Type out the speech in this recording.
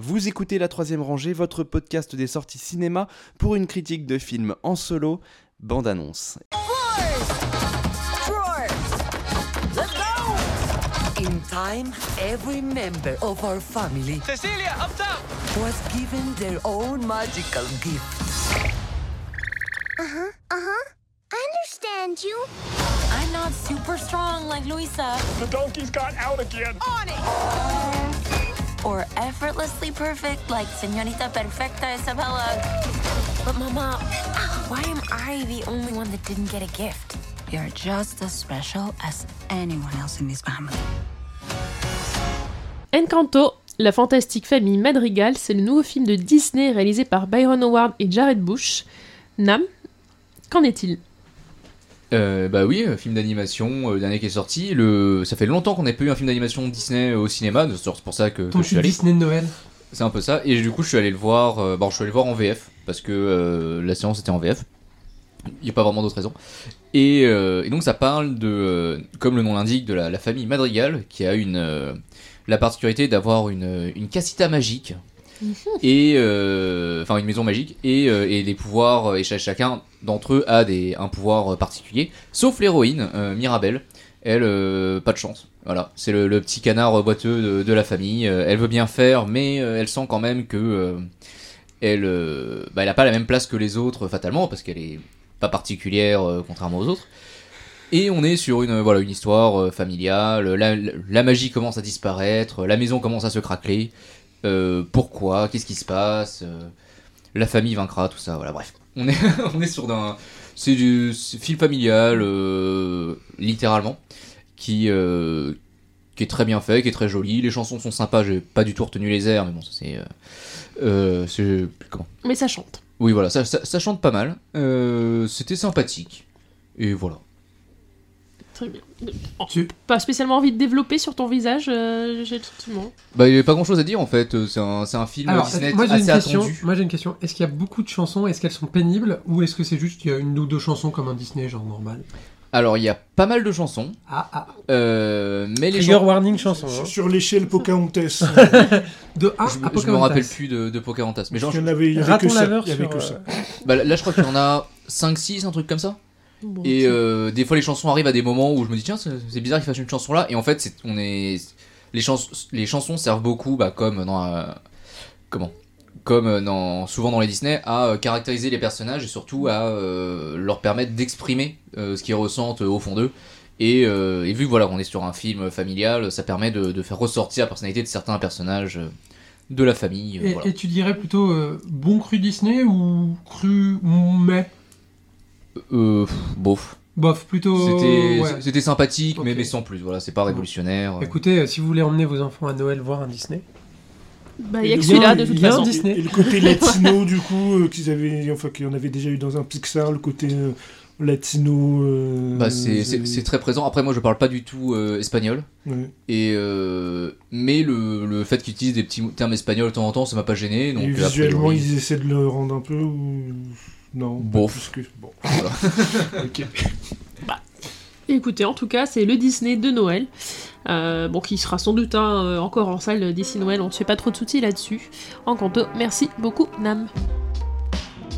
Vous écoutez La Troisième Rangée, votre podcast des sorties cinéma pour une critique de film en solo, bande-annonce. In time, every member of our family Cecilia, up top! was given their own magical gift. Uh-huh. I understand you. I'm not super strong like Luisa. The donkeys got out again. On it. Or effortlessly perfect like Señorita Perfecta Isabella. But Mama, why am I the only one that didn't get a gift? You're just as special as anyone else in this family. Encanto, la fantastique famille Madrigal, c'est le nouveau film de Disney réalisé par Byron Howard et Jared Bush. Nam, qu'en est-il? Euh, bah oui, euh, film d'animation, euh, dernier qui est sorti. Le... Ça fait longtemps qu'on n'a pas eu un film d'animation Disney euh, au cinéma, c'est pour ça que, que je suis allé. Disney de Noël. C'est un peu ça. Et du coup, je suis allé le voir. euh, bon, je suis allé le voir en VF parce que la séance était en VF. Il n'y a pas vraiment d'autre raison. Et, et donc, ça parle de, comme le nom l'indique, de la, la famille Madrigal qui a une la particularité d'avoir une, une casita magique et euh, enfin une maison magique et, euh, et des pouvoirs et cha- chacun d'entre eux a des un pouvoir euh, particulier sauf l'héroïne euh, Mirabelle. Elle euh, pas de chance. Voilà. C'est le, petit canard boiteux de, de la famille. Euh, elle veut bien faire mais euh, elle sent quand même que euh, elle euh, bah, elle a pas la même place que les autres fatalement parce qu'elle est pas particulière euh, contrairement aux autres. Et on est sur une voilà une histoire euh, familiale. La, la- magie commence à disparaître, la maison commence à se craqueler. Euh, pourquoi? Qu'est-ce qui se passe? Euh, La famille vaincra, tout ça. Voilà, bref. On est on est sur un c'est du film familial euh, littéralement qui qui est très bien fait, qui est très joli. Les chansons sont sympas. J'ai pas du tout retenu les airs, mais bon, ça, c'est c'est comment? Mais ça chante. Oui, voilà, ça, ça, ça chante pas mal. C'était sympathique. Et voilà. Très bien. Tu- Pas spécialement envie de développer sur ton visage, euh, j'ai le sentiment. Bah, il y avait pas grand chose à dire en fait. Euh, C'est un, c'est un film Alors, Disney moi j'ai une assez question. attendu. Moi j'ai une question. Est-ce qu'il y a beaucoup de chansons? Est-ce qu'elles sont pénibles? Ou est-ce que c'est juste qu'il y a une ou deux chansons comme un Disney genre normal? Alors, il y a pas mal de chansons. Ah ah. euh, mais les chansons. warning chanson. hein. Sur- l'échelle Pocahontas. De 1 Je, à me- je me Pocahontas. rappelle plus de, de Pocahontas. Mais genre, il y en avait, il y avait Raton que ça. laveur Il y avait sur, que euh, ça. bah, là, je crois qu'il y en a 5-6, un truc comme ça. Bon, Et euh, des fois, les chansons arrivent à des moments où je me dis, tiens, c'est bizarre qu'ils fassent une chanson là. Et en fait, on est, les, chans les chansons servent beaucoup, bah, comme dans. euh, comment? Comme dans, souvent dans les Disney, à euh, caractériser les personnages et surtout à euh, leur permettre d'exprimer euh, ce qu'ils ressentent euh, au fond d'eux. Et, euh, et vu que voilà, on est sur un film familial, ça permet de, de faire ressortir la personnalité de certains personnages euh, de la famille. euh, Et, voilà. et tu dirais plutôt euh, bon cru Disney ou cru mais Euh, bof. bof plutôt. C'était ouais. sympathique, mais, mais sans plus. Voilà, c'est pas révolutionnaire. Écoutez, euh, si vous voulez emmener vos enfants à Noël voir un Disney, Bah, il y a que celui-là, de il toute y a un façon. Disney. Et le côté latino, du coup, euh, qu'ils avaient, enfin, qu'il y en avait déjà eu dans un Pixar, le côté euh, latino. euh, Bah, c'est c'est- très présent. Après, moi, je parle pas du tout euh, espagnol. Et euh, mais le, le fait qu'ils utilisent des petits termes espagnols de temps en temps, ça m'a pas gêné. Donc, Et euh, a visuellement, priori, ils essaient de le rendre un peu ou. Non. plus que- Bon. Voilà. ok. Écoutez, en tout cas, c'est le Disney de Noël. Euh, bon, qui sera sans doute hein, euh, encore en salle d'ici Noël, on ne se fait pas trop de soucis là-dessus. Encanto, merci beaucoup, Nam.